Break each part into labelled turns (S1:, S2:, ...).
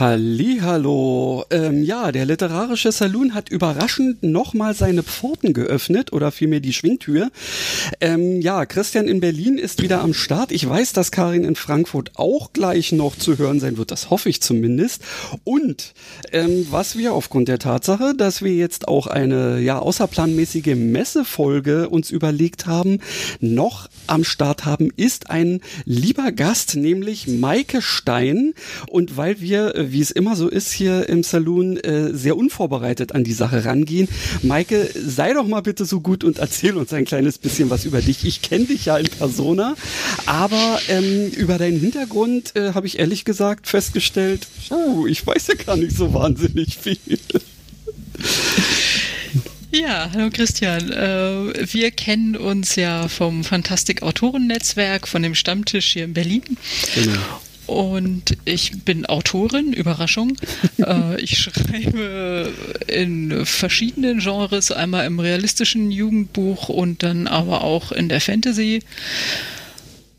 S1: Hallo. Ähm, ja, der literarische Saloon hat überraschend nochmal seine Pforten geöffnet oder vielmehr die Schwingtür. Ähm, ja, Christian in Berlin ist wieder am Start. Ich weiß, dass Karin in Frankfurt auch gleich noch zu hören sein wird. Das hoffe ich zumindest. Und ähm, was wir aufgrund der Tatsache, dass wir jetzt auch eine ja außerplanmäßige Messefolge uns überlegt haben, noch am Start haben, ist ein lieber Gast, nämlich Maike Stein. Und weil wir wie es immer so ist hier im Saloon, äh, sehr unvorbereitet an die Sache rangehen. Maike, sei doch mal bitte so gut und erzähl uns ein kleines bisschen was über dich. Ich kenne dich ja in Persona, aber ähm, über deinen Hintergrund äh, habe ich ehrlich gesagt festgestellt, uh, ich weiß ja gar nicht so wahnsinnig viel.
S2: Ja, hallo Christian. Äh, wir kennen uns ja vom Fantastik Autorennetzwerk, von dem Stammtisch hier in Berlin. Genau. Und ich bin Autorin, Überraschung. äh, ich schreibe in verschiedenen Genres, einmal im realistischen Jugendbuch und dann aber auch in der Fantasy.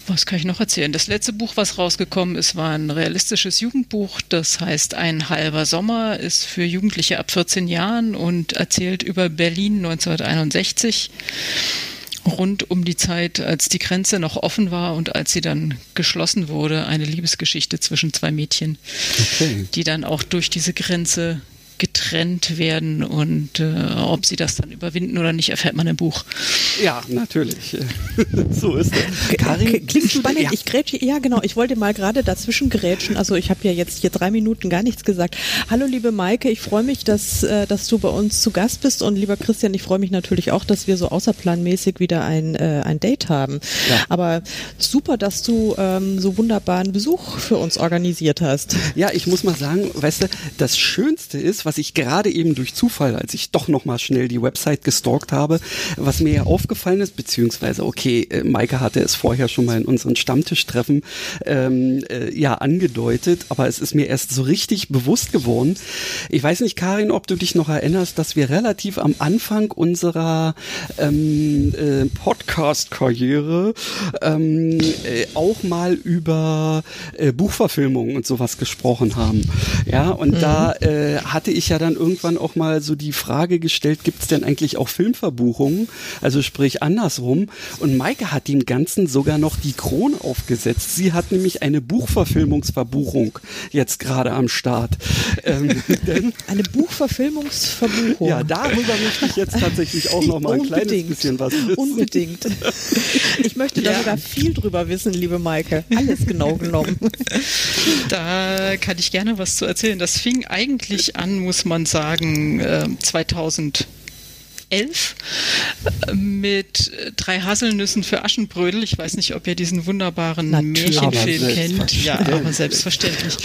S2: Was kann ich noch erzählen? Das letzte Buch, was rausgekommen ist, war ein realistisches Jugendbuch. Das heißt Ein halber Sommer, ist für Jugendliche ab 14 Jahren und erzählt über Berlin 1961 rund um die Zeit, als die Grenze noch offen war und als sie dann geschlossen wurde, eine Liebesgeschichte zwischen zwei Mädchen, okay. die dann auch durch diese Grenze getrennt werden und äh, ob sie das dann überwinden oder nicht, erfährt man im Buch.
S1: Ja, natürlich. so ist es.
S3: Karin, klingt spannend. Ja. Ich grätsche, ja genau, ich wollte mal gerade dazwischen grätschen. Also ich habe ja jetzt hier drei Minuten gar nichts gesagt. Hallo liebe Maike, ich freue mich, dass, äh, dass du bei uns zu Gast bist und lieber Christian, ich freue mich natürlich auch, dass wir so außerplanmäßig wieder ein, äh, ein Date haben. Ja. Aber super, dass du ähm, so wunderbaren Besuch für uns organisiert hast.
S1: Ja, ich muss mal sagen, weißt du, das Schönste ist, was ich gerade eben durch Zufall, als ich doch noch mal schnell die Website gestalkt habe, was mir ja aufgefallen ist, beziehungsweise, okay, äh, Maike hatte es vorher schon mal in unseren Stammtischtreffen ähm, äh, ja angedeutet, aber es ist mir erst so richtig bewusst geworden. Ich weiß nicht, Karin, ob du dich noch erinnerst, dass wir relativ am Anfang unserer ähm, äh, Podcast-Karriere ähm, äh, auch mal über äh, Buchverfilmungen und sowas gesprochen haben. Ja, und mhm. da äh, hatte ich ich ja dann irgendwann auch mal so die Frage gestellt, gibt es denn eigentlich auch Filmverbuchungen? Also sprich andersrum. Und Maike hat dem Ganzen sogar noch die Krone aufgesetzt. Sie hat nämlich eine Buchverfilmungsverbuchung jetzt gerade am Start.
S3: Ähm, denn, eine Buchverfilmungsverbuchung?
S1: Ja, darüber möchte ich jetzt tatsächlich auch noch mal ein Unbedingt. kleines bisschen was wissen.
S3: Unbedingt. Ich möchte da ja. sogar viel drüber wissen, liebe Maike. Alles genau genommen.
S2: Da kann ich gerne was zu erzählen. Das fing eigentlich an, muss man sagen, 2000 ähm, 11 mit drei Haselnüssen für Aschenbrödel. Ich weiß nicht, ob ihr diesen wunderbaren Natürlich. Märchenfilm kennt. Ja, aber selbstverständlich.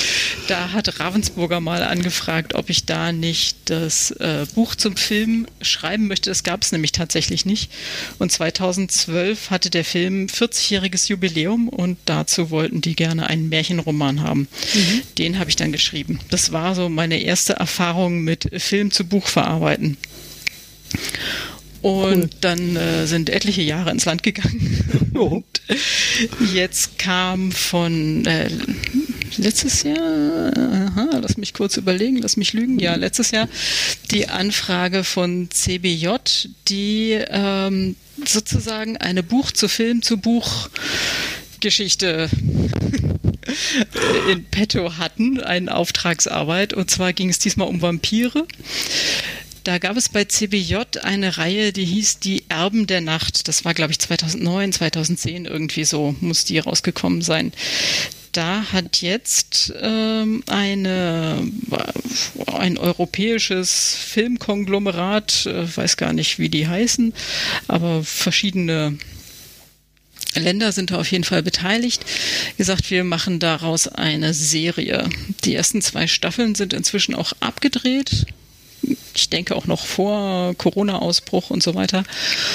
S2: Da hat Ravensburger mal angefragt, ob ich da nicht das äh, Buch zum Film schreiben möchte. Das gab es nämlich tatsächlich nicht. Und 2012 hatte der Film 40-jähriges Jubiläum und dazu wollten die gerne einen Märchenroman haben. Mhm. Den habe ich dann geschrieben. Das war so meine erste Erfahrung mit Film zu Buch verarbeiten. Und cool. dann äh, sind etliche Jahre ins Land gegangen. Und jetzt kam von äh, letztes Jahr, aha, lass mich kurz überlegen, lass mich lügen, ja, letztes Jahr die Anfrage von CBJ, die ähm, sozusagen eine Buch zu Film zu Buch Geschichte in petto hatten, eine Auftragsarbeit. Und zwar ging es diesmal um Vampire. Da gab es bei CBJ eine Reihe, die hieß Die Erben der Nacht. Das war, glaube ich, 2009, 2010 irgendwie so, muss die rausgekommen sein da hat jetzt ähm, eine, ein europäisches Filmkonglomerat, äh, weiß gar nicht, wie die heißen, aber verschiedene Länder sind da auf jeden Fall beteiligt. Gesagt, wir machen daraus eine Serie. Die ersten zwei Staffeln sind inzwischen auch abgedreht ich denke auch noch vor Corona-Ausbruch und so weiter.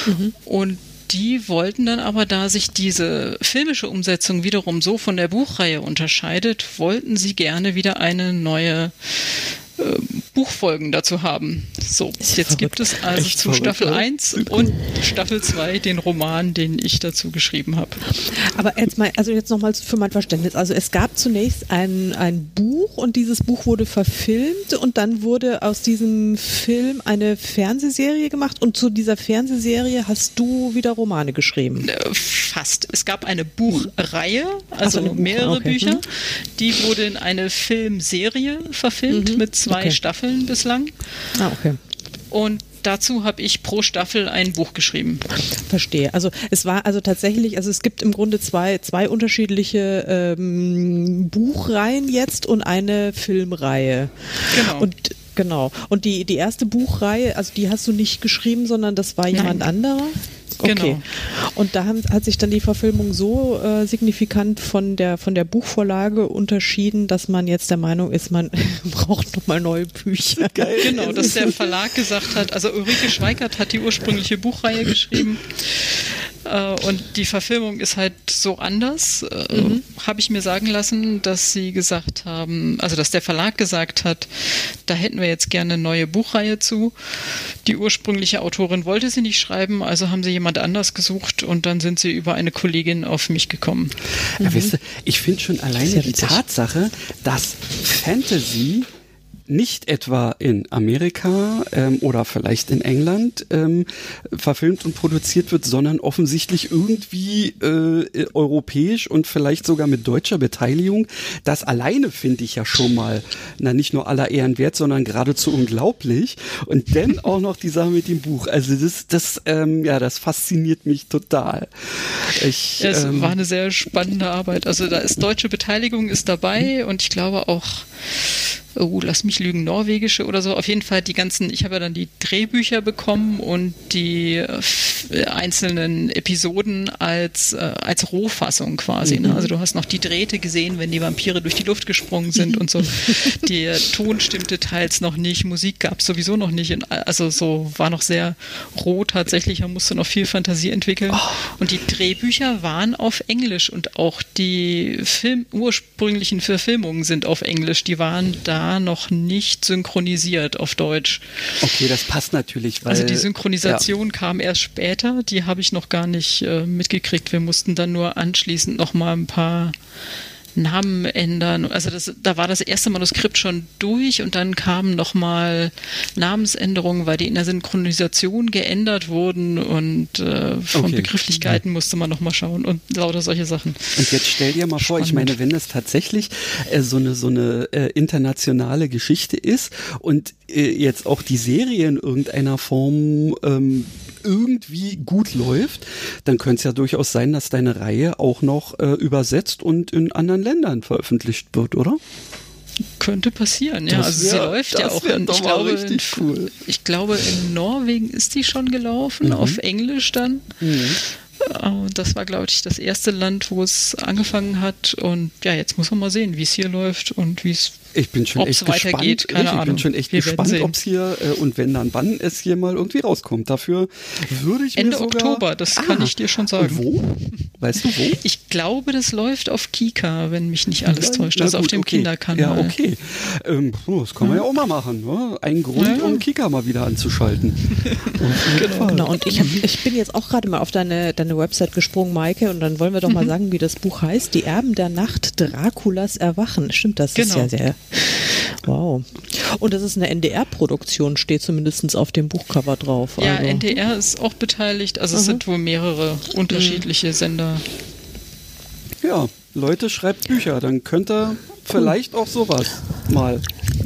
S2: Mhm. Und die wollten dann aber, da sich diese filmische Umsetzung wiederum so von der Buchreihe unterscheidet, wollten sie gerne wieder eine neue äh, Buchfolgen dazu haben. So, jetzt gibt es also Echt zu Staffel verrückt, 1 und Staffel 2 den Roman, den ich dazu geschrieben habe.
S3: Aber jetzt mal, also jetzt nochmal für mein Verständnis. Also es gab zunächst ein, ein Buch und dieses Buch wurde verfilmt und dann wurde aus diesem Film eine Fernsehserie gemacht und zu dieser Fernsehserie hast du wieder Romane geschrieben.
S2: Äh, fast. Es gab eine Buchreihe, also so, mehrere okay. Bücher. Mhm. Die wurde in eine Filmserie verfilmt mhm. mit zwei okay. Staffeln bislang.
S3: Ah, okay.
S2: Und dazu habe ich pro Staffel ein Buch geschrieben.
S3: Verstehe. Also es war also tatsächlich, also es gibt im Grunde zwei, zwei unterschiedliche ähm, Buchreihen jetzt und eine Filmreihe. Genau. Und genau. Und die, die erste Buchreihe, also die hast du nicht geschrieben, sondern das war jemand Nein. anderer? Okay. Genau. Und da haben, hat sich dann die Verfilmung so äh, signifikant von der, von der Buchvorlage unterschieden, dass man jetzt der Meinung ist, man braucht nochmal neue Bücher.
S2: Geil. Genau, dass der Verlag gesagt hat, also Ulrike Schweikert hat die ursprüngliche Buchreihe geschrieben. Äh, und die Verfilmung ist halt so anders, äh, mhm. habe ich mir sagen lassen, dass sie gesagt haben, also dass der Verlag gesagt hat, da hätten wir jetzt gerne eine neue Buchreihe zu. Die ursprüngliche Autorin wollte sie nicht schreiben, also haben sie jemand anders gesucht und dann sind sie über eine Kollegin auf mich gekommen.
S1: Ja, mhm. weißt du, ich finde schon alleine die Tatsache, dass Fantasy nicht etwa in Amerika ähm, oder vielleicht in England ähm, verfilmt und produziert wird, sondern offensichtlich irgendwie äh, europäisch und vielleicht sogar mit deutscher Beteiligung. Das alleine finde ich ja schon mal, na nicht nur aller Ehren wert, sondern geradezu unglaublich. Und dann auch noch die Sache mit dem Buch. Also das, das, ähm, ja, das fasziniert mich total.
S2: Ich, ja, es ähm, war eine sehr spannende Arbeit. Also da ist deutsche Beteiligung ist dabei und ich glaube auch oh, lass mich lügen, norwegische oder so. Auf jeden Fall die ganzen, ich habe ja dann die Drehbücher bekommen und die äh, einzelnen Episoden als, äh, als Rohfassung quasi. Ne? Mhm. Also du hast noch die Drähte gesehen, wenn die Vampire durch die Luft gesprungen sind und so. Der Ton stimmte teils noch nicht, Musik gab es sowieso noch nicht. Also so war noch sehr roh tatsächlich, man musste noch viel Fantasie entwickeln. Oh. Und die Drehbücher waren auf Englisch und auch die Film, ursprünglichen Verfilmungen sind auf Englisch. Die waren da noch nicht synchronisiert auf Deutsch.
S1: Okay, das passt natürlich.
S2: Weil, also die Synchronisation ja. kam erst später, die habe ich noch gar nicht äh, mitgekriegt. Wir mussten dann nur anschließend noch mal ein paar Namen ändern. Also das, da war das erste Manuskript schon durch und dann kamen nochmal Namensänderungen, weil die in der Synchronisation geändert wurden und äh, von okay. Begrifflichkeiten musste man nochmal schauen und lauter solche Sachen.
S1: Und jetzt stell dir mal Spannend. vor, ich meine, wenn das tatsächlich äh, so eine so eine äh, internationale Geschichte ist und äh, jetzt auch die Serie in irgendeiner Form ähm, irgendwie gut läuft, dann könnte es ja durchaus sein, dass deine Reihe auch noch äh, übersetzt und in anderen Ländern veröffentlicht wird, oder?
S2: Könnte passieren, ja. Das also wär, sie läuft ja auch in, ich glaube, in, cool. ich glaube, in Norwegen ist die schon gelaufen, mhm. auf Englisch dann. Mhm. Das war, glaube ich, das erste Land, wo es angefangen hat. Und ja, jetzt muss man mal sehen, wie es hier läuft und wie es
S1: ich bin schon echt gespannt.
S2: Keine
S1: ich, ich bin schon echt gespannt, ob es hier äh, und wenn dann wann es hier mal irgendwie rauskommt. Dafür würde ich
S2: Ende
S1: mir
S2: sogar Oktober, das ah, kann ich dir schon sagen.
S1: wo? Weißt du wo?
S2: Ich glaube, das läuft auf Kika, wenn mich nicht alles täuscht. Also auf dem okay. Kinderkanal.
S1: Ja, okay. Ähm, das kann man ja auch mal machen. Ne? Ein Grund, ja. um Kika mal wieder anzuschalten.
S3: genau. genau. Und ich, hab, ich bin jetzt auch gerade mal auf deine, deine Website gesprungen, Maike, und dann wollen wir doch mal mhm. sagen, wie das Buch heißt. Die Erben der Nacht, Draculas Erwachen. Stimmt, das genau. ist ja sehr Wow. Und das ist eine NDR-Produktion, steht zumindest auf dem Buchcover drauf.
S2: Ja, also. NDR ist auch beteiligt. Also mhm. es sind wohl mehrere unterschiedliche mhm. Sender.
S1: Ja, Leute, schreibt Bücher, dann könnt ihr vielleicht auch sowas mal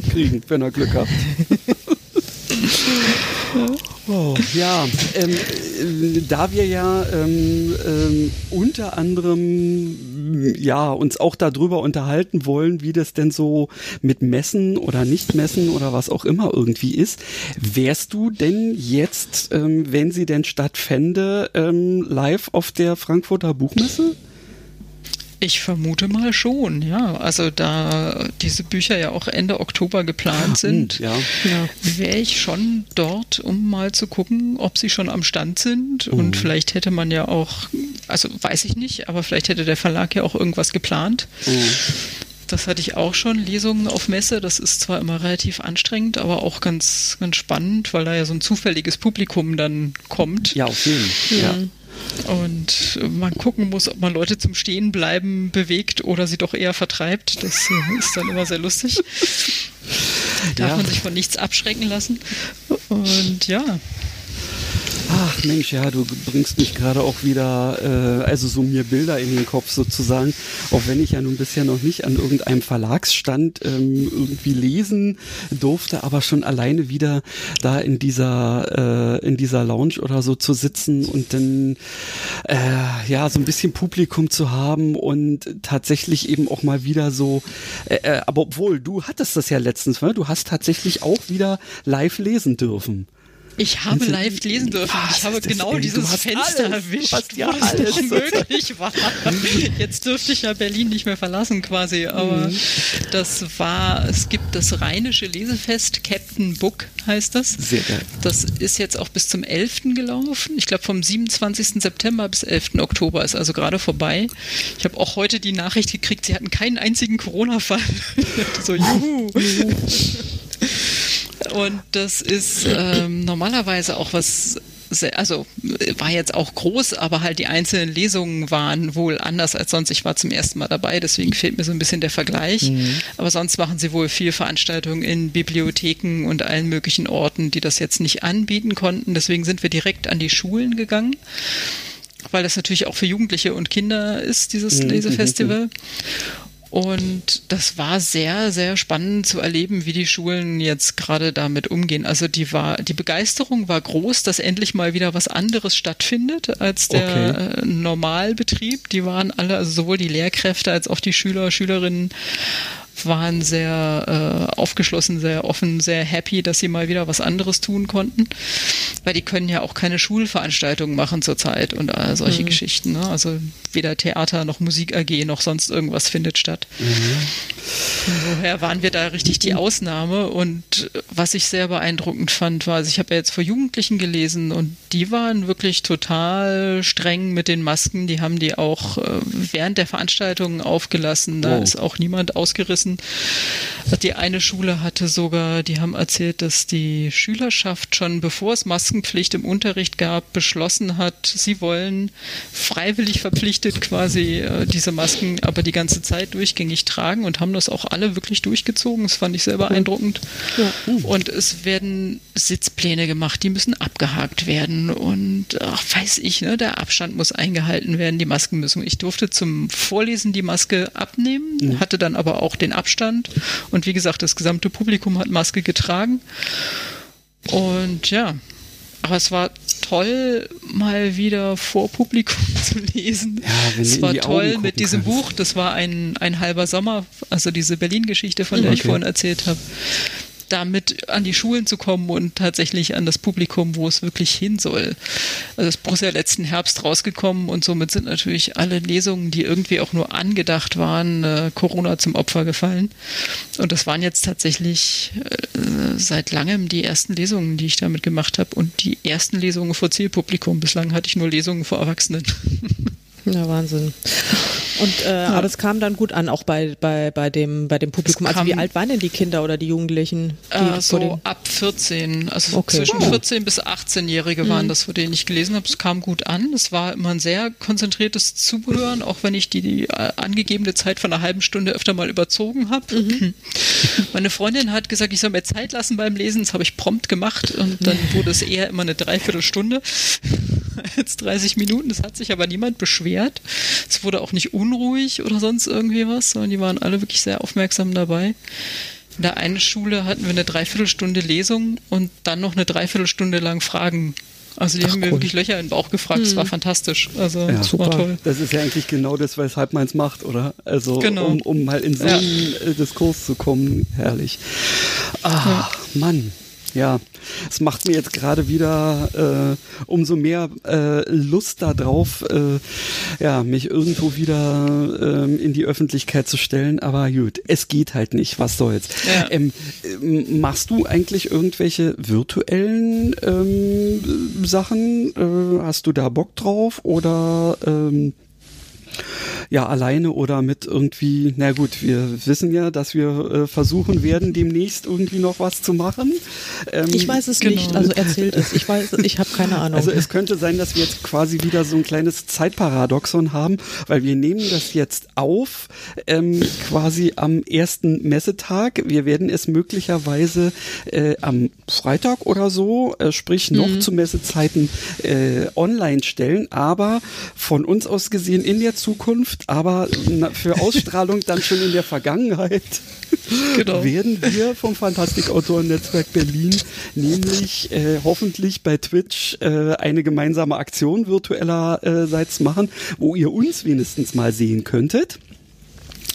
S1: kriegen, wenn ihr Glück habt. Oh, ja, ähm, äh, da wir ja ähm, ähm, unter anderem ja uns auch darüber unterhalten wollen, wie das denn so mit Messen oder Nicht-Messen oder was auch immer irgendwie ist, wärst du denn jetzt, ähm, wenn sie denn stattfände, ähm, live auf der Frankfurter Buchmesse?
S2: Ich vermute mal schon, ja. Also da diese Bücher ja auch Ende Oktober geplant sind,
S1: ja.
S2: ja. wäre ich schon dort, um mal zu gucken, ob sie schon am Stand sind. Mhm. Und vielleicht hätte man ja auch, also weiß ich nicht, aber vielleicht hätte der Verlag ja auch irgendwas geplant. Mhm. Das hatte ich auch schon, Lesungen auf Messe. Das ist zwar immer relativ anstrengend, aber auch ganz, ganz spannend, weil da ja so ein zufälliges Publikum dann kommt.
S1: Ja, auf jeden Fall. Ja.
S2: Mhm. Und man gucken muss, ob man Leute zum Stehenbleiben bewegt oder sie doch eher vertreibt. Das äh, ist dann immer sehr lustig. Darf ja. man sich von nichts abschrecken lassen. Und ja,
S1: Ach Mensch, ja, du bringst mich gerade auch wieder, äh, also so mir Bilder in den Kopf sozusagen, auch wenn ich ja nun bisher noch nicht an irgendeinem Verlagsstand ähm, irgendwie lesen durfte, aber schon alleine wieder da in dieser äh, in dieser Lounge oder so zu sitzen und dann äh, ja so ein bisschen Publikum zu haben und tatsächlich eben auch mal wieder so, äh, äh aber obwohl du hattest das ja letztens, ne? du hast tatsächlich auch wieder live lesen dürfen.
S2: Ich habe live lesen dürfen. Was ich habe genau dieses Fenster alles, erwischt, ja wo alles möglich war. Jetzt dürfte ich ja Berlin nicht mehr verlassen quasi, aber mhm. das war, es gibt das Rheinische Lesefest, Captain Book heißt das.
S1: Sehr geil.
S2: Das ist jetzt auch bis zum 11. gelaufen. Ich glaube vom 27. September bis 11. Oktober ist also gerade vorbei. Ich habe auch heute die Nachricht gekriegt, sie hatten keinen einzigen Corona-Fall. so, juhu. Und das ist ähm, normalerweise auch was also war jetzt auch groß, aber halt die einzelnen Lesungen waren wohl anders als sonst. Ich war zum ersten Mal dabei, deswegen fehlt mir so ein bisschen der Vergleich. Mhm. Aber sonst machen sie wohl viel Veranstaltungen in Bibliotheken und allen möglichen Orten, die das jetzt nicht anbieten konnten. Deswegen sind wir direkt an die Schulen gegangen weil das natürlich auch für Jugendliche und Kinder ist, dieses mhm. Lesefestival. Und das war sehr, sehr spannend zu erleben, wie die Schulen jetzt gerade damit umgehen. Also die war, die Begeisterung war groß, dass endlich mal wieder was anderes stattfindet als der okay. Äh, Normalbetrieb. Die waren alle, also sowohl die Lehrkräfte als auch die Schüler, Schülerinnen waren sehr äh, aufgeschlossen, sehr offen, sehr happy, dass sie mal wieder was anderes tun konnten. Weil die können ja auch keine Schulveranstaltungen machen zurzeit und all solche mhm. Geschichten. Ne? Also weder Theater noch Musik AG noch sonst irgendwas findet statt. Mhm. Woher waren wir da richtig die Ausnahme? Und was ich sehr beeindruckend fand, war, also ich habe ja jetzt vor Jugendlichen gelesen und die waren wirklich total streng mit den Masken. Die haben die auch äh, während der Veranstaltungen aufgelassen. Da oh. ist auch niemand ausgerissen wissen. Die eine Schule hatte sogar, die haben erzählt, dass die Schülerschaft schon bevor es Maskenpflicht im Unterricht gab, beschlossen hat, sie wollen freiwillig verpflichtet quasi äh, diese Masken aber die ganze Zeit durchgängig tragen und haben das auch alle wirklich durchgezogen. Das fand ich sehr beeindruckend. Ja. Und es werden Sitzpläne gemacht, die müssen abgehakt werden und ach, weiß ich, ne, der Abstand muss eingehalten werden, die Masken müssen. Ich durfte zum Vorlesen die Maske abnehmen, mhm. hatte dann aber auch den Abstand. Und wie gesagt, das gesamte Publikum hat Maske getragen. Und ja, aber es war toll, mal wieder vor Publikum zu lesen. Ja, es war toll mit diesem kannst. Buch. Das war ein, ein halber Sommer, also diese Berlin-Geschichte, von der okay. ich vorhin erzählt habe damit an die Schulen zu kommen und tatsächlich an das Publikum, wo es wirklich hin soll. Also das Buch ist ja letzten Herbst rausgekommen und somit sind natürlich alle Lesungen, die irgendwie auch nur angedacht waren, äh, Corona zum Opfer gefallen. Und das waren jetzt tatsächlich äh, seit langem die ersten Lesungen, die ich damit gemacht habe und die ersten Lesungen vor Zielpublikum. Bislang hatte ich nur Lesungen vor Erwachsenen.
S3: Ja, Wahnsinn. Und, äh, ja. Aber es kam dann gut an, auch bei, bei, bei, dem, bei dem Publikum. Also wie alt waren denn die Kinder oder die Jugendlichen? Die
S2: äh, so ab 14, also okay. zwischen oh. 14 bis 18-Jährige waren mhm. das, vor denen ich gelesen habe. Es kam gut an. Es war immer ein sehr konzentriertes Zuhören, auch wenn ich die, die äh, angegebene Zeit von einer halben Stunde öfter mal überzogen habe. Mhm. Meine Freundin hat gesagt, ich soll mir Zeit lassen beim Lesen. Das habe ich prompt gemacht und dann wurde es eher immer eine Dreiviertelstunde als 30 Minuten. Es hat sich aber niemand beschwert. Es wurde auch nicht unruhig oder sonst irgendwie was, sondern die waren alle wirklich sehr aufmerksam dabei. In der einen Schule hatten wir eine Dreiviertelstunde Lesung und dann noch eine Dreiviertelstunde lang Fragen also die Ach, haben mir cool. wirklich Löcher in den Bauch gefragt. Es hm. war fantastisch. Also ja, super. toll.
S1: Das ist ja eigentlich genau das, weshalb man es macht, oder? Also genau. um, um mal in so einen ja. Diskurs zu kommen. Herrlich. Ah, ja. Mann. Ja, es macht mir jetzt gerade wieder äh, umso mehr äh, Lust darauf, äh, ja, mich irgendwo wieder äh, in die Öffentlichkeit zu stellen. Aber gut, es geht halt nicht. Was soll's? Ja. Ähm, machst du eigentlich irgendwelche virtuellen ähm, Sachen? Äh, hast du da Bock drauf oder ähm, ja alleine oder mit irgendwie, na gut, wir wissen ja, dass wir äh, versuchen werden, demnächst irgendwie noch was zu machen.
S3: Ähm, ich weiß es genau. nicht, also erzählt es. Ich weiß, ich habe keine Ahnung.
S1: Also es könnte sein, dass wir jetzt quasi wieder so ein kleines Zeitparadoxon haben, weil wir nehmen das jetzt auf, ähm, quasi am ersten Messetag. Wir werden es möglicherweise äh, am Freitag oder so, äh, sprich noch mhm. zu Messezeiten äh, online stellen, aber von uns aus gesehen in der Zukunft, aber für Ausstrahlung dann schon in der Vergangenheit, genau. werden wir vom Fantastikautoren-Netzwerk Berlin nämlich äh, hoffentlich bei Twitch äh, eine gemeinsame Aktion virtuellerseits machen, wo ihr uns wenigstens mal sehen könntet.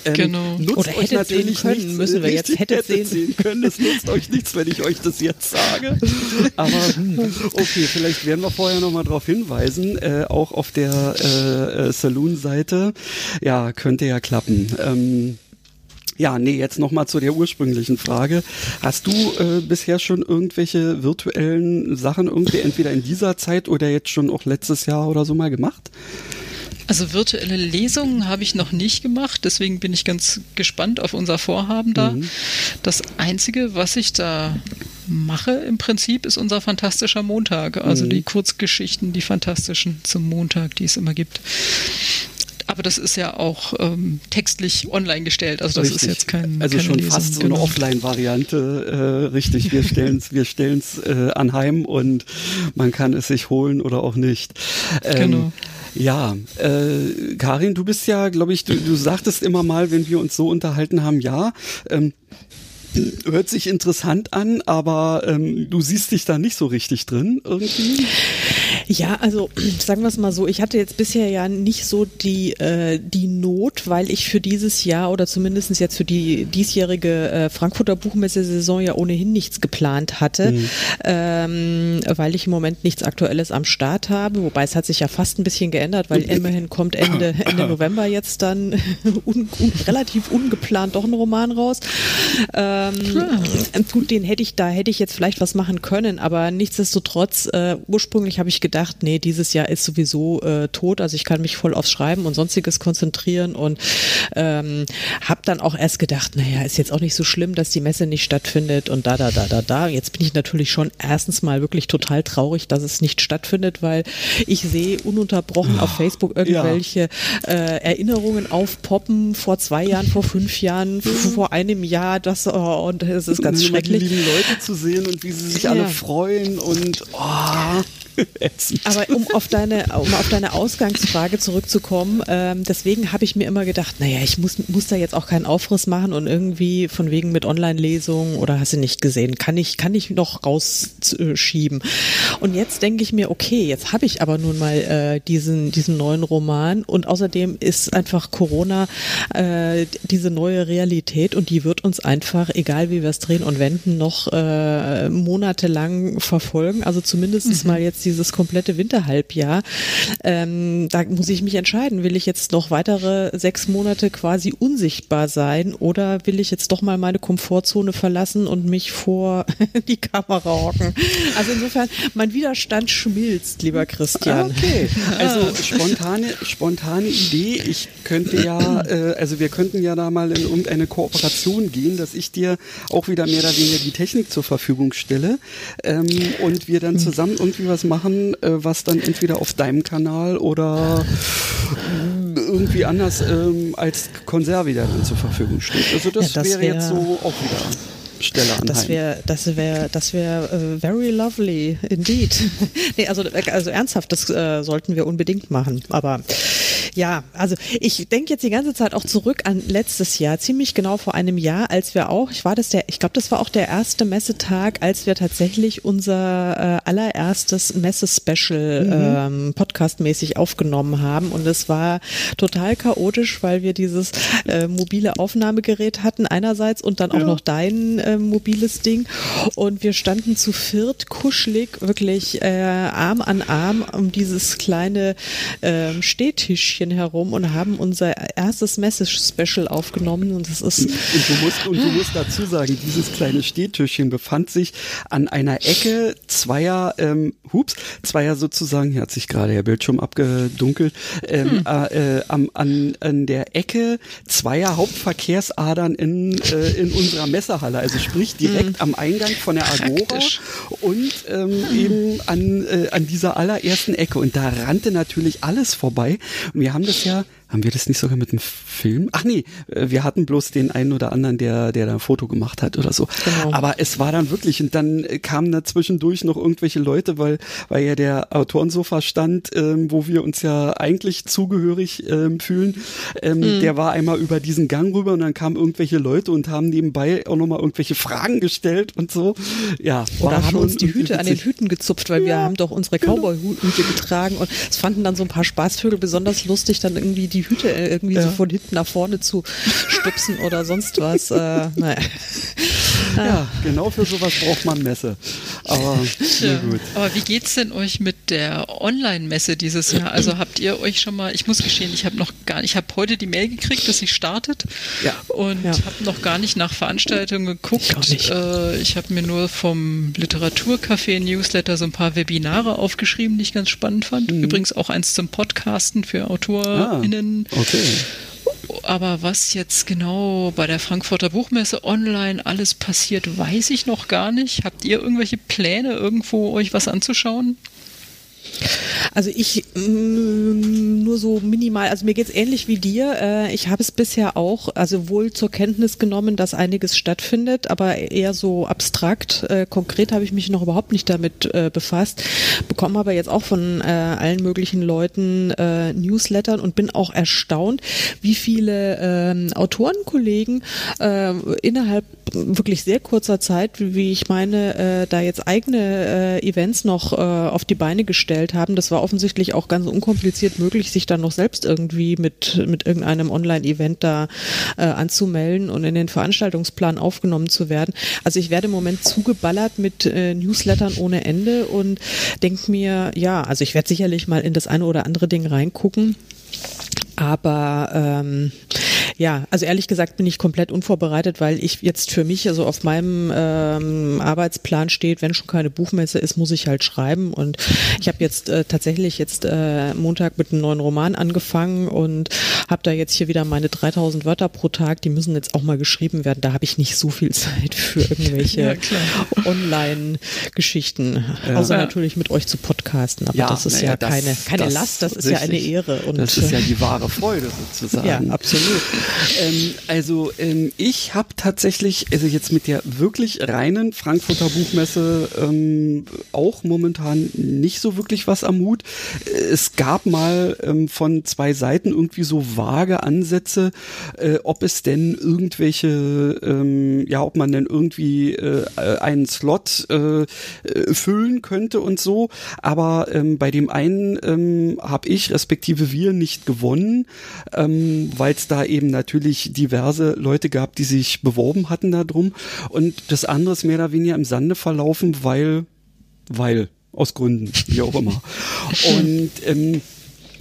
S3: Ähm, genau. Oder hättet sehen können, nichts, müssen wir jetzt hättet, hättet sehen. sehen
S1: können. Es nutzt euch nichts, wenn ich euch das jetzt sage. Aber hm, okay, vielleicht werden wir vorher nochmal darauf hinweisen, äh, auch auf der äh, äh, Saloon-Seite. Ja, könnte ja klappen. Ähm, ja, nee, jetzt nochmal zu der ursprünglichen Frage. Hast du äh, bisher schon irgendwelche virtuellen Sachen irgendwie entweder in dieser Zeit oder jetzt schon auch letztes Jahr oder so mal gemacht?
S2: Also virtuelle Lesungen habe ich noch nicht gemacht, deswegen bin ich ganz gespannt auf unser Vorhaben da. Mhm. Das Einzige, was ich da mache im Prinzip, ist unser fantastischer Montag. Also mhm. die Kurzgeschichten, die fantastischen zum Montag, die es immer gibt. Aber das ist ja auch ähm, textlich online gestellt. Also das richtig. ist jetzt kein
S1: Also schon Lesung. fast so eine genau. Offline-Variante. Äh, richtig, wir stellen es wir stellen's, äh, anheim und man kann es sich holen oder auch nicht. Ähm, genau. Ja, äh, Karin, du bist ja, glaube ich, du, du sagtest immer mal, wenn wir uns so unterhalten haben, ja, ähm, hört sich interessant an, aber ähm, du siehst dich da nicht so richtig drin irgendwie.
S3: Ja, also sagen wir es mal so, ich hatte jetzt bisher ja nicht so die, äh, die Not, weil ich für dieses Jahr oder zumindest jetzt für die diesjährige äh, Frankfurter Buchmesse-Saison ja ohnehin nichts geplant hatte, mhm. ähm, weil ich im Moment nichts Aktuelles am Start habe, wobei es hat sich ja fast ein bisschen geändert, weil immerhin kommt Ende, Ende November jetzt dann un, un, relativ ungeplant doch ein Roman raus. Ähm, gut, den hätte ich, da hätte ich jetzt vielleicht was machen können, aber nichtsdestotrotz, äh, ursprünglich habe ich gedacht, gedacht, nee, dieses Jahr ist sowieso äh, tot, also ich kann mich voll aufs Schreiben und sonstiges konzentrieren und ähm, habe dann auch erst gedacht, naja, ist jetzt auch nicht so schlimm, dass die Messe nicht stattfindet und da, da, da, da, da. Jetzt bin ich natürlich schon erstens mal wirklich total traurig, dass es nicht stattfindet, weil ich sehe ununterbrochen auf Facebook irgendwelche ja. äh, Erinnerungen aufpoppen vor zwei Jahren, vor fünf Jahren, vor einem Jahr, das oh, und es ist ganz schrecklich.
S1: Die lieben Leute zu sehen und wie sie sich ja. alle freuen und oh.
S3: Aber um auf deine, um auf deine Ausgangsfrage zurückzukommen, ähm, deswegen habe ich mir immer gedacht, naja, ich muss, muss da jetzt auch keinen Aufriss machen und irgendwie von wegen mit Online-Lesungen oder hast du nicht gesehen, kann ich, kann ich noch rausschieben. Und jetzt denke ich mir, okay, jetzt habe ich aber nun mal äh, diesen, diesen neuen Roman und außerdem ist einfach Corona äh, diese neue Realität und die wird uns einfach, egal wie wir es drehen und wenden, noch äh, monatelang verfolgen. Also zumindest mhm. mal jetzt dieses komplette Winterhalbjahr. Ähm, da muss ich mich entscheiden, will ich jetzt noch weitere sechs Monate quasi unsichtbar sein oder will ich jetzt doch mal meine Komfortzone verlassen und mich vor die Kamera hocken? Also insofern, mein Widerstand schmilzt, lieber Christian.
S1: Okay, also spontane, spontane Idee. Ich könnte ja, äh, also wir könnten ja da mal in irgendeine Kooperation gehen, dass ich dir auch wieder mehr oder weniger die Technik zur Verfügung stelle ähm, und wir dann zusammen irgendwie was machen äh, was dann entweder auf deinem Kanal oder irgendwie anders ähm, als Konserve dann zur Verfügung steht. Also das, ja, das wäre wär, jetzt so auch wieder. Stelle anheim.
S3: Das wäre, das wäre, das wäre uh, very lovely indeed. nee, also, also ernsthaft, das uh, sollten wir unbedingt machen. Aber Ja, also ich denke jetzt die ganze Zeit auch zurück an letztes Jahr, ziemlich genau vor einem Jahr, als wir auch, ich war das der, ich glaube, das war auch der erste Messetag, als wir tatsächlich unser äh, allererstes Messe-Special mhm. ähm, podcastmäßig aufgenommen haben und es war total chaotisch, weil wir dieses äh, mobile Aufnahmegerät hatten einerseits und dann auch ja. noch dein äh, mobiles Ding und wir standen zu viert kuschelig wirklich äh, Arm an Arm um dieses kleine äh, Stehtischchen herum und haben unser erstes Message-Special aufgenommen und das ist.
S1: Und du musst, und du musst dazu sagen, dieses kleine Stehtischchen befand sich an einer Ecke zweier, ähm, hups, zweier sozusagen, hier hat sich gerade der Bildschirm abgedunkelt, ähm, hm. äh, am, an, an der Ecke zweier Hauptverkehrsadern in, äh, in unserer Messehalle, also sprich direkt hm. am Eingang von der Agora Praktisch. und ähm, hm. eben an, äh, an dieser allerersten Ecke und da rannte natürlich alles vorbei und wir haben das ja haben wir das nicht sogar mit einem Film? Ach nee, äh, wir hatten bloß den einen oder anderen, der, der da ein Foto gemacht hat oder so. Genau. Aber es war dann wirklich, und dann kamen da zwischendurch noch irgendwelche Leute, weil, weil ja der Autorensofa stand, ähm, wo wir uns ja eigentlich zugehörig ähm, fühlen. Ähm, mhm. Der war einmal über diesen Gang rüber und dann kamen irgendwelche Leute und haben nebenbei auch nochmal irgendwelche Fragen gestellt und so. Ja,
S3: oder haben uns die Hüte an den Hüten gezupft, weil ja, wir haben doch unsere genau. Cowboy-Hüte getragen und es fanden dann so ein paar Spaßvögel besonders lustig, dann irgendwie die die Hüte äh, irgendwie ja. so von hinten nach vorne zu stupsen oder sonst was. Äh, naja.
S1: Ja, genau für sowas braucht man Messe. Aber, ja. gut.
S2: Aber wie geht's denn euch mit der Online-Messe dieses Jahr? Also habt ihr euch schon mal, ich muss gestehen, ich habe noch gar nicht, ich habe heute die Mail gekriegt, dass sie startet ja. und ja. habe noch gar nicht nach Veranstaltungen geguckt. Ich, äh, ich habe mir nur vom Literaturcafé Newsletter so ein paar Webinare aufgeschrieben, die ich ganz spannend fand. Mhm. Übrigens auch eins zum Podcasten für AutorInnen. Ah, okay. Aber was jetzt genau bei der Frankfurter Buchmesse online alles passiert, weiß ich noch gar nicht. Habt ihr irgendwelche Pläne, irgendwo euch was anzuschauen?
S3: Also ich mm, nur so minimal, also mir geht's ähnlich wie dir. Äh, ich habe es bisher auch, also wohl zur Kenntnis genommen, dass einiges stattfindet, aber eher so abstrakt. Äh, konkret habe ich mich noch überhaupt nicht damit äh, befasst, bekomme aber jetzt auch von allen möglichen Leuten Newslettern und bin auch erstaunt, wie viele ähm, Autorenkollegen innerhalb wirklich sehr kurzer Zeit, wie ich meine, da jetzt eigene Events noch auf die Beine gestellt haben. Das war offensichtlich auch ganz unkompliziert möglich, sich dann noch selbst irgendwie mit, mit irgendeinem Online-Event da äh, anzumelden und in den Veranstaltungsplan aufgenommen zu werden. Also ich werde im Moment zugeballert mit äh, Newslettern ohne Ende und denke mir, ja, also ich werde sicherlich mal in das eine oder andere Ding reingucken. Aber ähm, ja, also ehrlich gesagt bin ich komplett unvorbereitet, weil ich jetzt für mich, also auf meinem ähm, Arbeitsplan steht, wenn schon keine Buchmesse ist, muss ich halt schreiben. Und ich habe jetzt äh, tatsächlich jetzt äh, Montag mit einem neuen Roman angefangen und habe da jetzt hier wieder meine 3000 Wörter pro Tag, die müssen jetzt auch mal geschrieben werden. Da habe ich nicht so viel Zeit für irgendwelche ja, Online-Geschichten. Ja. Außer natürlich mit euch zu podcasten. Aber ja, das ist ja, das, keine, keine das Last, das ist richtig. ja eine Ehre.
S1: Und das ist ja die wahre Freude sozusagen.
S3: Ja, absolut.
S1: Ähm, also ähm, ich habe tatsächlich, also jetzt mit der wirklich reinen Frankfurter Buchmesse ähm, auch momentan nicht so wirklich was am Hut. Es gab mal ähm, von zwei Seiten irgendwie so vage Ansätze, äh, ob es denn irgendwelche, ähm, ja, ob man denn irgendwie äh, einen Slot äh, füllen könnte und so. Aber ähm, bei dem einen ähm, habe ich respektive wir nicht gewonnen, weil es da eben natürlich diverse Leute gab, die sich beworben hatten darum. Und das andere ist mehr oder weniger im Sande verlaufen, weil, weil, aus Gründen, wie auch immer. Und ähm,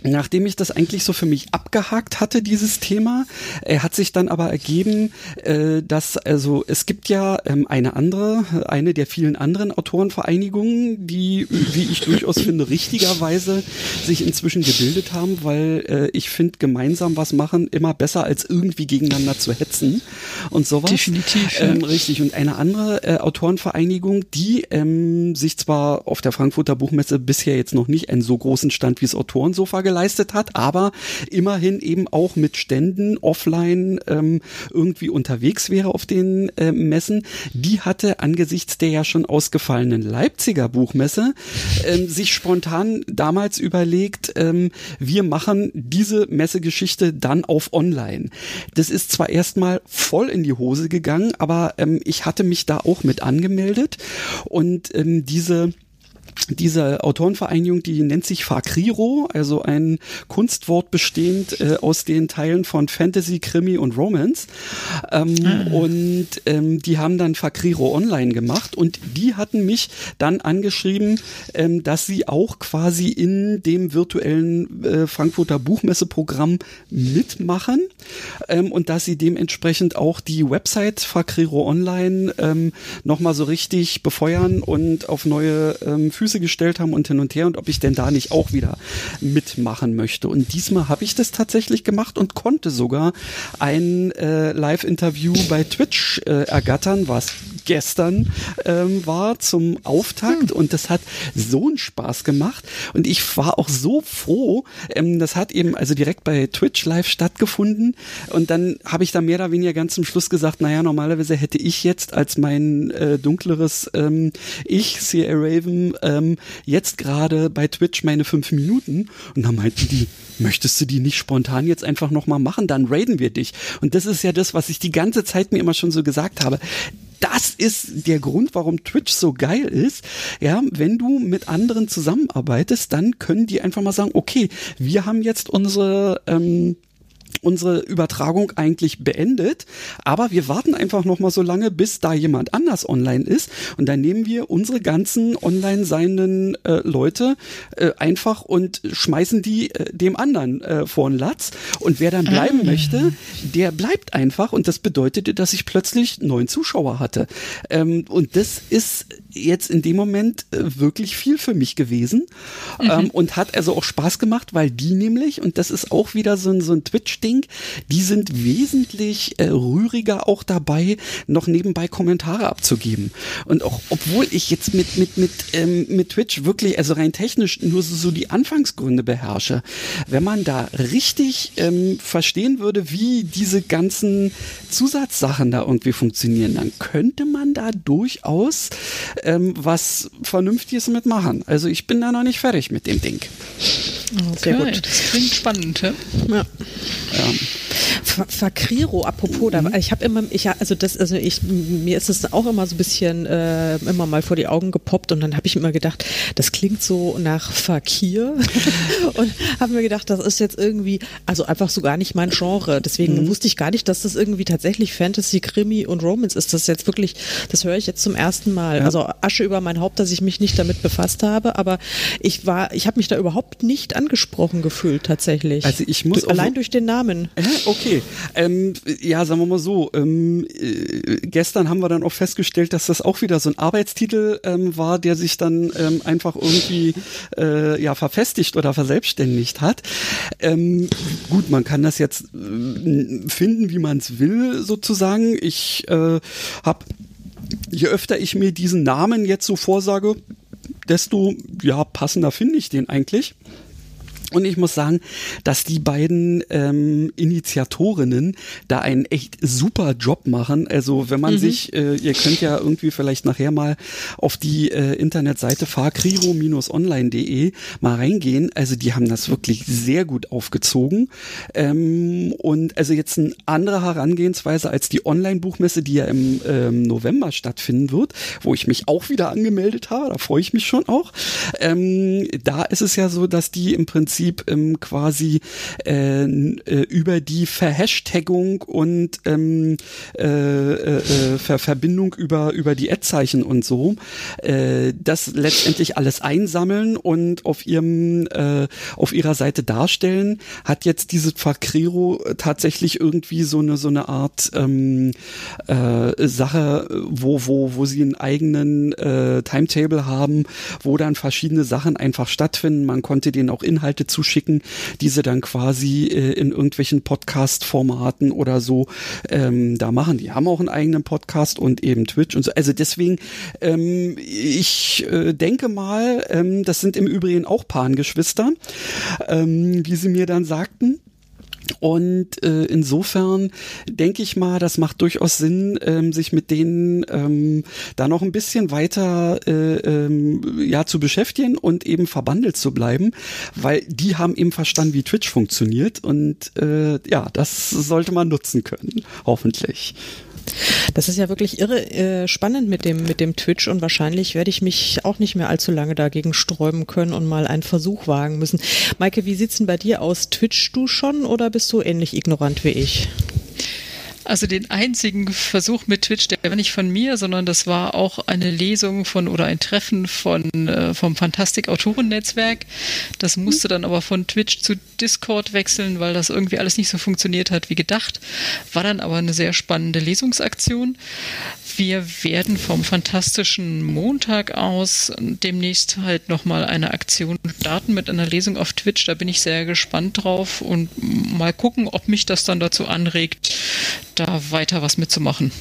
S1: Nachdem ich das eigentlich so für mich abgehakt hatte, dieses Thema, äh, hat sich dann aber ergeben, äh, dass also es gibt ja ähm, eine andere, eine der vielen anderen Autorenvereinigungen, die, wie ich durchaus finde, richtigerweise sich inzwischen gebildet haben, weil äh, ich finde, gemeinsam was machen immer besser als irgendwie gegeneinander zu hetzen und sowas.
S2: Definitiv.
S1: Ähm, richtig. Und eine andere äh, Autorenvereinigung, die ähm, sich zwar auf der Frankfurter Buchmesse bisher jetzt noch nicht einen so großen Stand wie das Autorensofa geleistet hat, aber immerhin eben auch mit Ständen offline ähm, irgendwie unterwegs wäre auf den äh, Messen, die hatte angesichts der ja schon ausgefallenen Leipziger Buchmesse ähm, sich spontan damals überlegt, ähm, wir machen diese Messegeschichte dann auf online. Das ist zwar erstmal voll in die Hose gegangen, aber ähm, ich hatte mich da auch mit angemeldet und ähm, diese diese Autorenvereinigung, die nennt sich Fakriro, also ein Kunstwort bestehend äh, aus den Teilen von Fantasy, Krimi und Romance. Ähm, mhm. Und ähm, die haben dann Fakriro online gemacht und die hatten mich dann angeschrieben, ähm, dass sie auch quasi in dem virtuellen äh, Frankfurter Buchmesseprogramm mitmachen ähm, und dass sie dementsprechend auch die Website Fakriro Online ähm, nochmal so richtig befeuern und auf neue ähm, Füße Füße gestellt haben und hin und her und ob ich denn da nicht auch wieder mitmachen möchte. Und diesmal habe ich das tatsächlich gemacht und konnte sogar ein äh, Live-Interview bei Twitch äh, ergattern, was gestern ähm, war zum Auftakt hm. und das hat so einen Spaß gemacht und ich war auch so froh. Ähm, das hat eben also direkt bei Twitch live stattgefunden und dann habe ich da mehr oder weniger ganz zum Schluss gesagt, naja, normalerweise hätte ich jetzt als mein äh, dunkleres ähm, Ich, C.A. Raven, ähm, jetzt gerade bei Twitch meine fünf Minuten und dann meinten die, möchtest du die nicht spontan jetzt einfach nochmal machen, dann raiden wir dich. Und das ist ja das, was ich die ganze Zeit mir immer schon so gesagt habe das ist der Grund, warum Twitch so geil ist. Ja, wenn du mit anderen zusammenarbeitest, dann können die einfach mal sagen, okay, wir haben jetzt unsere ähm, unsere Übertragung eigentlich beendet, aber wir warten einfach noch mal so lange, bis da jemand anders online ist. Und dann nehmen wir unsere ganzen online seienden äh, Leute äh, einfach und schmeißen die äh, dem anderen äh, vor den Latz. Und wer dann bleiben ah. möchte, der bleibt einfach. Und das bedeutete, dass ich plötzlich neun Zuschauer hatte. Ähm, und das ist jetzt in dem Moment äh, wirklich viel für mich gewesen mhm. ähm, und hat also auch Spaß gemacht, weil die nämlich und das ist auch wieder so ein, so ein Twitch Ding, die sind wesentlich äh, rühriger auch dabei, noch nebenbei Kommentare abzugeben. Und auch obwohl ich jetzt mit mit mit ähm, mit Twitch wirklich also rein technisch nur so, so die Anfangsgründe beherrsche, wenn man da richtig ähm, verstehen würde, wie diese ganzen Zusatzsachen da irgendwie funktionieren, dann könnte man da durchaus ähm, was Vernünftiges mitmachen. Also ich bin da noch nicht fertig mit dem Ding.
S2: Okay, Sehr gut. Das klingt spannend, ja? Ja.
S3: ja. Fakriro, apropos, mhm. ich habe immer, ich also das, also ich, mir ist es auch immer so ein bisschen äh, immer mal vor die Augen gepoppt und dann habe ich immer gedacht, das klingt so nach Fakir und habe mir gedacht, das ist jetzt irgendwie, also einfach so gar nicht mein Genre. Deswegen mhm. wusste ich gar nicht, dass das irgendwie tatsächlich Fantasy, Krimi und Romance ist. Das ist jetzt wirklich, das höre ich jetzt zum ersten Mal. Ja. Also Asche über mein Haupt, dass ich mich nicht damit befasst habe, aber ich war, ich habe mich da überhaupt nicht angesprochen gefühlt tatsächlich.
S1: Also ich muss
S3: du, allein durch den Namen.
S1: Okay, ähm, ja, sagen wir mal so. Ähm, äh, gestern haben wir dann auch festgestellt, dass das auch wieder so ein Arbeitstitel ähm, war, der sich dann ähm, einfach irgendwie äh, ja verfestigt oder verselbstständigt hat. Ähm, gut, man kann das jetzt äh, finden, wie man es will, sozusagen. Ich äh, habe je öfter ich mir diesen Namen jetzt so vorsage, desto ja passender finde ich den eigentlich. Und ich muss sagen, dass die beiden ähm, Initiatorinnen da einen echt super Job machen. Also wenn man mhm. sich, äh, ihr könnt ja irgendwie vielleicht nachher mal auf die äh, Internetseite fahrkriro-online.de mal reingehen. Also die haben das wirklich sehr gut aufgezogen. Ähm, und also jetzt eine andere Herangehensweise als die Online-Buchmesse, die ja im ähm, November stattfinden wird, wo ich mich auch wieder angemeldet habe. Da freue ich mich schon auch. Ähm, da ist es ja so, dass die im Prinzip Prinzip ähm, quasi äh, äh, über die Verhashtagung und ähm, äh, äh, äh, Ver Verbindung über über die Ad-Zeichen und so das letztendlich alles einsammeln und auf ihrem auf ihrer Seite darstellen, hat jetzt diese Fakriro tatsächlich irgendwie so eine so eine Art ähm, äh, Sache, wo wo wo sie einen eigenen Timetable haben, wo dann verschiedene Sachen einfach stattfinden. Man konnte denen auch Inhalte Zu schicken, die sie dann quasi äh, in irgendwelchen Podcast-Formaten oder so ähm, da machen. Die haben auch einen eigenen Podcast und eben Twitch und so. Also deswegen, ähm, ich äh, denke mal, ähm, das sind im Übrigen auch Paargeschwister, ähm, wie sie mir dann sagten. Und äh, insofern denke ich mal, das macht durchaus Sinn, ähm, sich mit denen ähm, da noch ein bisschen weiter äh, ähm, ja zu beschäftigen und eben verbandelt zu bleiben, weil die haben eben verstanden, wie Twitch funktioniert und äh, ja, das sollte man nutzen können, hoffentlich.
S3: Das ist ja wirklich irre äh, spannend mit dem, mit dem Twitch und wahrscheinlich werde ich mich auch nicht mehr allzu lange dagegen sträuben können und mal einen Versuch wagen müssen. Maike, wie sieht's denn bei dir aus? Twitch du schon oder bist du ähnlich ignorant wie ich?
S2: Also den einzigen Versuch mit Twitch, der war nicht von mir, sondern das war auch eine Lesung von oder ein Treffen von äh, vom Fantastik Autorennetzwerk. Das musste dann aber von Twitch zu Discord wechseln, weil das irgendwie alles nicht so funktioniert hat wie gedacht. War dann aber eine sehr spannende Lesungsaktion. Wir werden vom fantastischen Montag aus demnächst halt nochmal eine Aktion starten mit einer Lesung auf Twitch. Da bin ich sehr gespannt drauf und mal gucken, ob mich das dann dazu anregt, da weiter was mitzumachen.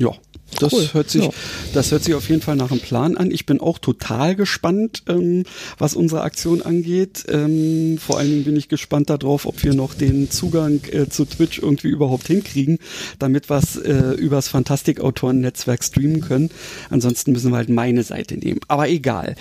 S1: Ja, das cool. hört sich, ja. das hört sich auf jeden Fall nach einem Plan an. Ich bin auch total gespannt, ähm, was unsere Aktion angeht. Ähm, vor allen Dingen bin ich gespannt darauf, ob wir noch den Zugang äh, zu Twitch irgendwie überhaupt hinkriegen, damit wir es äh, übers Fantastikautoren-Netzwerk streamen können. Ansonsten müssen wir halt meine Seite nehmen. Aber egal.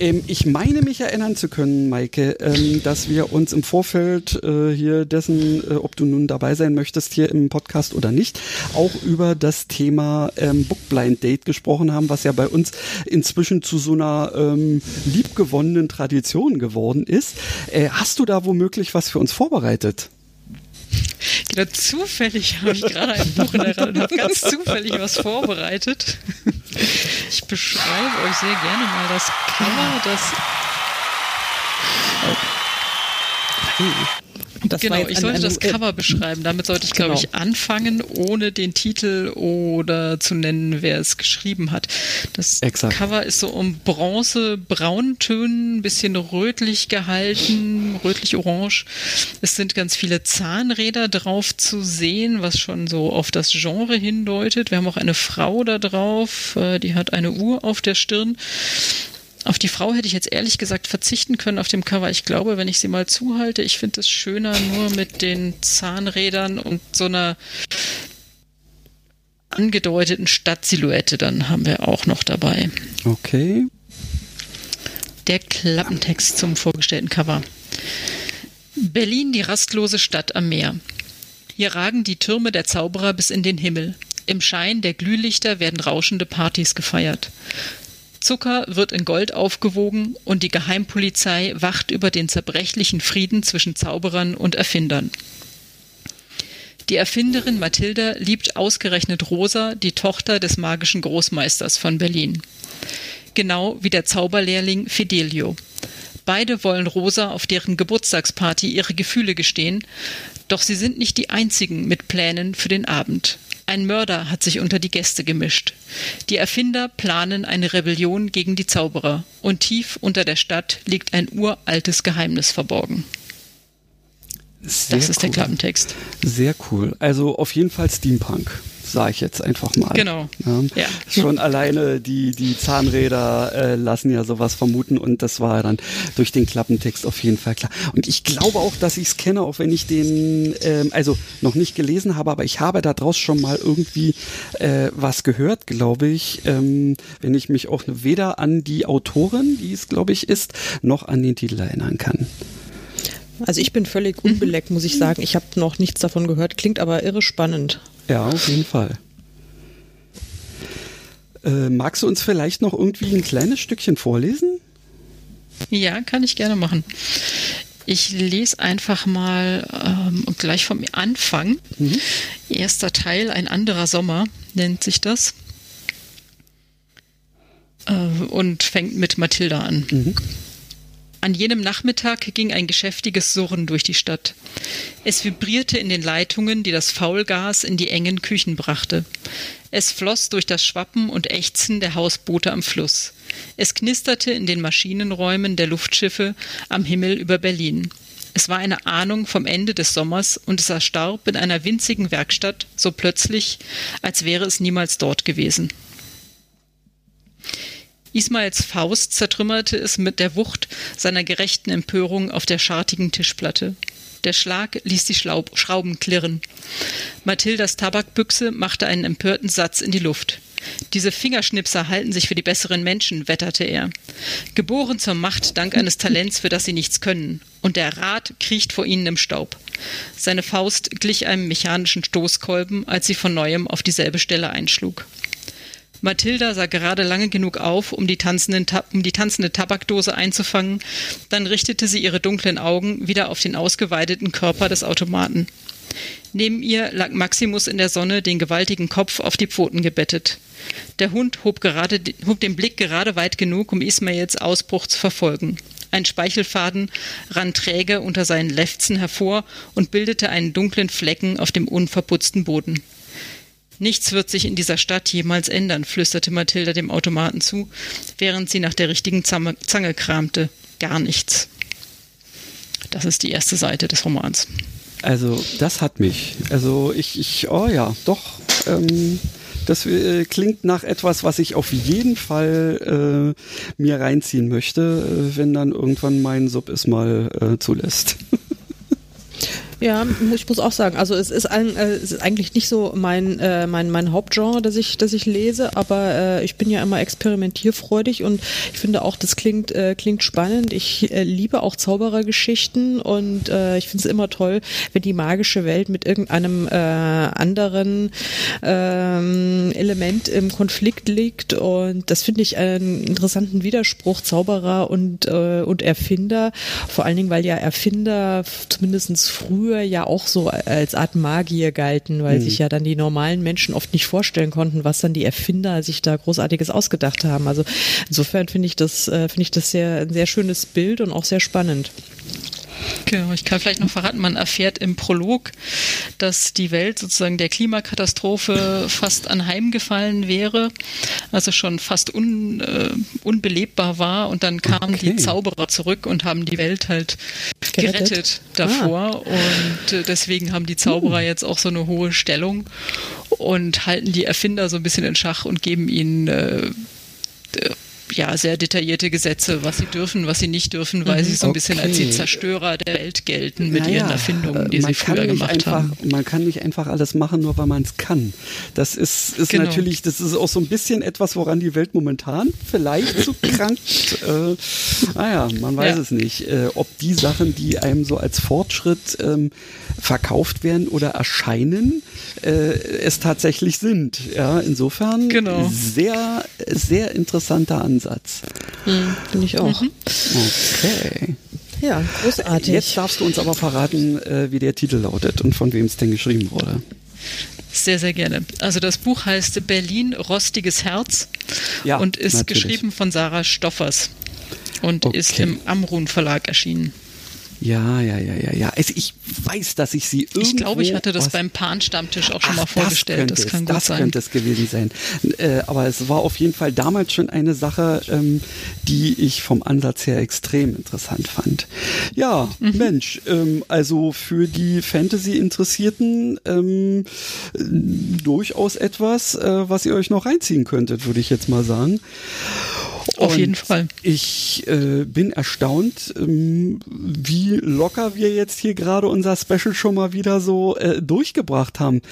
S1: Ähm, ich meine mich erinnern zu können, Maike, ähm, dass wir uns im Vorfeld äh, hier dessen, äh, ob du nun dabei sein möchtest hier im Podcast oder nicht, auch über das Thema ähm, Bookblind Date gesprochen haben, was ja bei uns inzwischen zu so einer ähm, liebgewonnenen Tradition geworden ist. Äh, hast du da womöglich was für uns vorbereitet?
S2: Genau, zufällig habe ich gerade ein Buch in der Hand und habe ganz zufällig was vorbereitet. Ich beschreibe euch sehr gerne mal das Cover, das. Oh. Das genau, ich sollte das Cover beschreiben. Damit sollte ich, glaube genau. ich, anfangen, ohne den Titel oder zu nennen, wer es geschrieben hat. Das Exakt. Cover ist so um Bronze-Brauntönen, ein bisschen rötlich gehalten, rötlich-orange. Es sind ganz viele Zahnräder drauf zu sehen, was schon so auf das Genre hindeutet. Wir haben auch eine Frau da drauf, äh, die hat eine Uhr auf der Stirn. Auf die Frau hätte ich jetzt ehrlich gesagt verzichten können auf dem Cover. Ich glaube, wenn ich sie mal zuhalte, ich finde es schöner nur mit den Zahnrädern und so einer angedeuteten Stadtsilhouette. Dann haben wir auch noch dabei.
S1: Okay.
S2: Der Klappentext zum vorgestellten Cover. Berlin, die rastlose Stadt am Meer. Hier ragen die Türme der Zauberer bis in den Himmel. Im Schein der Glühlichter werden rauschende Partys gefeiert. Zucker wird in Gold aufgewogen und die Geheimpolizei wacht über den zerbrechlichen Frieden zwischen Zauberern und Erfindern. Die Erfinderin Mathilda liebt ausgerechnet Rosa, die Tochter des magischen Großmeisters von Berlin. Genau wie der Zauberlehrling Fidelio. Beide wollen Rosa auf deren Geburtstagsparty ihre Gefühle gestehen, doch sie sind nicht die einzigen mit Plänen für den Abend. Ein Mörder hat sich unter die Gäste gemischt. Die Erfinder planen eine Rebellion gegen die Zauberer, und tief unter der Stadt liegt ein uraltes Geheimnis verborgen. Sehr das ist cool. der Klappentext.
S1: Sehr cool. Also auf jeden Fall Steampunk sage ich jetzt einfach mal.
S2: Genau. Ja.
S1: ja. Schon alleine die, die Zahnräder äh, lassen ja sowas vermuten und das war dann durch den Klappentext auf jeden Fall klar. Und ich glaube auch, dass ich es kenne, auch wenn ich den, ähm, also noch nicht gelesen habe, aber ich habe da draus schon mal irgendwie äh, was gehört, glaube ich, ähm, wenn ich mich auch weder an die Autorin, die es glaube ich ist, noch an den Titel erinnern kann.
S3: Also ich bin völlig unbeleckt, muss ich sagen. Ich habe noch nichts davon gehört, klingt aber irre spannend.
S1: Ja, auf jeden Fall. Äh, magst du uns vielleicht noch irgendwie ein kleines Stückchen vorlesen?
S2: Ja, kann ich gerne machen. Ich lese einfach mal ähm, gleich vom Anfang. Mhm. Erster Teil, ein anderer Sommer nennt sich das. Äh, und fängt mit Mathilda an. Mhm. An jenem Nachmittag ging ein geschäftiges Surren durch die Stadt. Es vibrierte in den Leitungen, die das Faulgas in die engen Küchen brachte. Es floss durch das Schwappen und Ächzen der Hausboote am Fluss. Es knisterte in den Maschinenräumen der Luftschiffe am Himmel über Berlin. Es war eine Ahnung vom Ende des Sommers und es erstarb in einer winzigen Werkstatt so plötzlich, als wäre es niemals dort gewesen. Ismaels Faust zertrümmerte es mit der Wucht seiner gerechten Empörung auf der schartigen Tischplatte. Der Schlag ließ die Schrauben klirren. Mathildas Tabakbüchse machte einen empörten Satz in die Luft. Diese Fingerschnipser halten sich für die besseren Menschen, wetterte er. Geboren zur Macht dank eines Talents, für das sie nichts können. Und der Rat kriecht vor ihnen im Staub. Seine Faust glich einem mechanischen Stoßkolben, als sie von neuem auf dieselbe Stelle einschlug. Mathilda sah gerade lange genug auf, um die, um die, tanzende Tabakdose einzufangen, dann richtete sie ihre dunklen Augen wieder auf den ausgeweideten Körper des Automaten. Neben ihr lag Maximus in der Sonne, den gewaltigen Kopf auf die Pfoten gebettet. Der Hund hob, gerade, hob den Blick gerade weit genug, um Ismails Ausbruch zu verfolgen. Ein Speichelfaden rann träge unter seinen Lefzen hervor und bildete einen dunklen Flecken auf dem unverputzten Boden. Nichts wird sich in dieser Stadt jemals ändern, flüsterte Mathilda dem Automaten zu, während sie nach der richtigen Zange, kramte. Gar nichts. Das ist die erste Seite des Romans.
S1: Also, das hat mich. Also, ich, ich oh ja, doch. Ähm, das äh, klingt nach etwas, was ich auf jeden Fall äh, mir reinziehen möchte, äh, wenn dann irgendwann mein Sub es mal äh, zulässt.
S3: Ja, ich muss auch sagen, also es ist, ein, äh, es ist eigentlich nicht so mein, äh, mein, mein Hauptgenre, das ich, das ich lese, aber äh, ich bin ja immer experimentierfreudig und ich finde auch, das klingt, äh, klingt spannend. Ich äh, liebe auch Zauberergeschichten und ich finde es immer toll, wenn die magische Welt mit irgendeinem anderen ähm, Element im Konflikt liegt und das finde ich einen interessanten Widerspruch, Zauberer und, und Erfinder, vor allen Dingen, weil ja Erfinder zumindestens früher früher ja auch so als Art Magier galten, weil mhm. sich ja dann die normalen Menschen oft nicht vorstellen konnten, was dann die Erfinder sich da großartiges ausgedacht haben. Also insofern finde ich das, äh, finde ich das sehr, ein sehr schönes Bild und auch sehr spannend.
S2: Genau, ich kann vielleicht noch verraten, man erfährt im Prolog, dass die Welt sozusagen der Klimakatastrophe fast anheimgefallen wäre, also schon fast un, äh, unbelebbar war und dann kamen okay. die Zauberer zurück und haben die Welt halt gerettet, gerettet davor ah. und äh, deswegen haben die Zauberer uh. jetzt auch so eine hohe Stellung und halten die Erfinder so ein bisschen in Schach und geben ihnen äh, ja sehr detaillierte Gesetze, was sie dürfen, was sie nicht dürfen, weil mhm, sie so ein okay. bisschen als die Zerstörer der Welt gelten mit naja, ihren Erfindungen, die sie früher gemacht
S1: einfach,
S2: haben.
S1: Man kann nicht einfach alles machen, nur weil man es kann. Das ist, ist genau. natürlich, das ist auch so ein bisschen etwas, woran die Welt momentan vielleicht so krankt. Äh, naja, man weiß ja. es nicht. Äh, ob die Sachen, die einem so als Fortschritt ähm, verkauft werden oder erscheinen, äh, es tatsächlich sind. Ja, insofern genau. sehr, sehr interessanter Ansatz. Ansatz.
S3: Hm, Finde ich auch. Mhm.
S1: Okay.
S3: Ja, großartig.
S1: Jetzt darfst du uns aber verraten, äh, wie der Titel lautet und von wem es denn geschrieben wurde.
S2: Sehr, sehr gerne. Also das Buch heißt Berlin Rostiges Herz ja, und ist natürlich. geschrieben von Sarah Stoffers und okay. ist im Amrun Verlag erschienen.
S1: Ja, ja, ja, ja, ja. Also ich weiß, dass ich sie irgendwo...
S2: Ich glaube, ich hatte das beim Pan-Stammtisch auch schon Ach, mal vorgestellt. Das, das kann
S1: es, gut
S2: das sein.
S1: könnte es gewesen sein. Äh, aber es war auf jeden Fall damals schon eine Sache, ähm, die ich vom Ansatz her extrem interessant fand. Ja, mhm. Mensch, ähm, also für die Fantasy-Interessierten ähm, durchaus etwas, äh, was ihr euch noch reinziehen könntet, würde ich jetzt mal sagen.
S2: Auf jeden Fall.
S1: Ich äh, bin erstaunt, ähm, wie locker wir jetzt hier gerade unser Special schon mal wieder so äh, durchgebracht haben.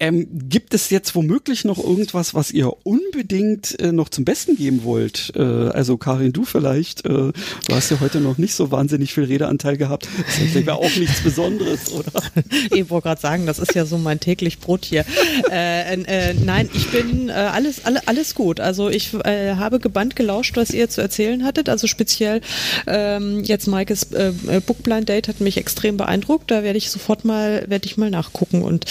S1: Ähm, gibt es jetzt womöglich noch irgendwas, was ihr unbedingt äh, noch zum Besten geben wollt? Äh, also Karin, du vielleicht. Äh, du hast ja heute noch nicht so wahnsinnig viel Redeanteil gehabt. Das wäre auch nichts Besonderes, oder?
S3: Ich wollte gerade sagen, das ist ja so mein täglich Brot hier. Äh, nein, ich bin alles, alle, alles gut. Also ich habe gebannt gelauscht, was ihr zu erzählen hattet. Also speziell ähm, jetzt Maikes äh, äh Bookblind Date hat mich extrem beeindruckt. Da werde ich sofort mal, werde ich mal nachgucken und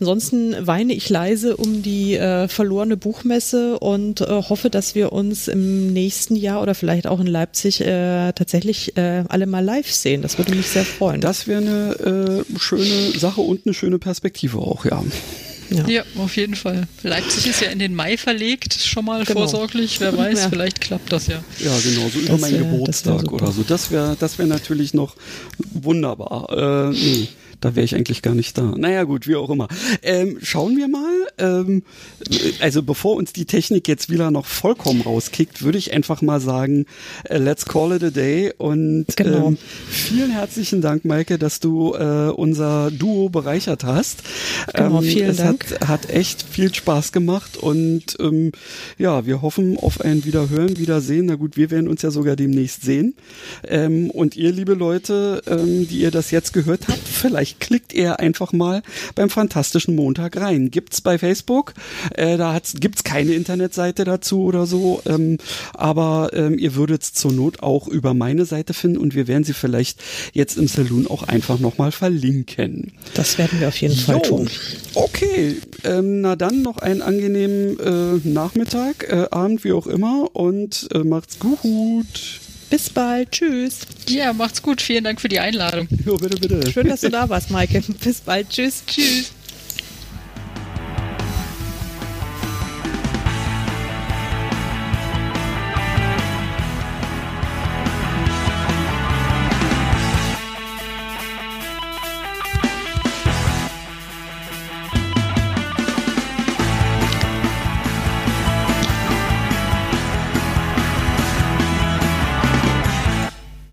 S3: Ansonsten weine ich leise um die äh, verlorene Buchmesse und äh, hoffe, dass wir uns im nächsten Jahr oder vielleicht auch in Leipzig äh, tatsächlich äh, alle mal live sehen. Das würde mich sehr freuen.
S1: Das wäre eine äh, schöne Sache und eine schöne Perspektive auch, ja.
S2: Ja. ja. auf jeden Fall. Leipzig ist ja in den Mai verlegt, schon mal genau. vorsorglich. Wer weiß, ja. vielleicht klappt das ja.
S1: Ja, genau, so über meinen Geburtstag oder so. Das wäre das wär natürlich noch wunderbar. Äh, nee da wäre ich eigentlich gar nicht da. Naja gut, wie auch immer. Ähm, schauen wir mal. Ähm, also bevor uns die Technik jetzt wieder noch vollkommen rauskickt, würde ich einfach mal sagen, äh, let's call it a day. Und genau. ähm, vielen herzlichen Dank, Maike, dass du äh, unser Duo bereichert hast.
S3: Genau, ähm, vielen
S1: es
S3: Dank.
S1: Hat, hat echt viel Spaß gemacht und ähm, ja, wir hoffen auf ein Wiederhören, Wiedersehen. Na gut, wir werden uns ja sogar demnächst sehen. Ähm, und ihr, liebe Leute, die ihr das jetzt gehört habt, vielleicht klickt ihr einfach mal beim Fantastischen Montag rein. Gibt's bei Facebook, äh, da hat's, gibt's keine Internetseite dazu oder so, ähm, aber ähm, ihr würdet es zur Not auch über meine Seite finden und wir werden sie vielleicht jetzt im Saloon auch einfach nochmal verlinken.
S3: Das werden wir auf jeden Fall tun.
S1: Okay, ähm, na dann noch einen angenehmen äh, Nachmittag, äh, Abend, wie auch immer und äh, macht's gut.
S3: Bis bald. Tschüss.
S2: Ja, macht's gut. Vielen Dank für die Einladung.
S1: Jo, bitte, bitte.
S3: Schön, dass du da warst, Maike. Bis bald. Tschüss.
S2: Tschüss.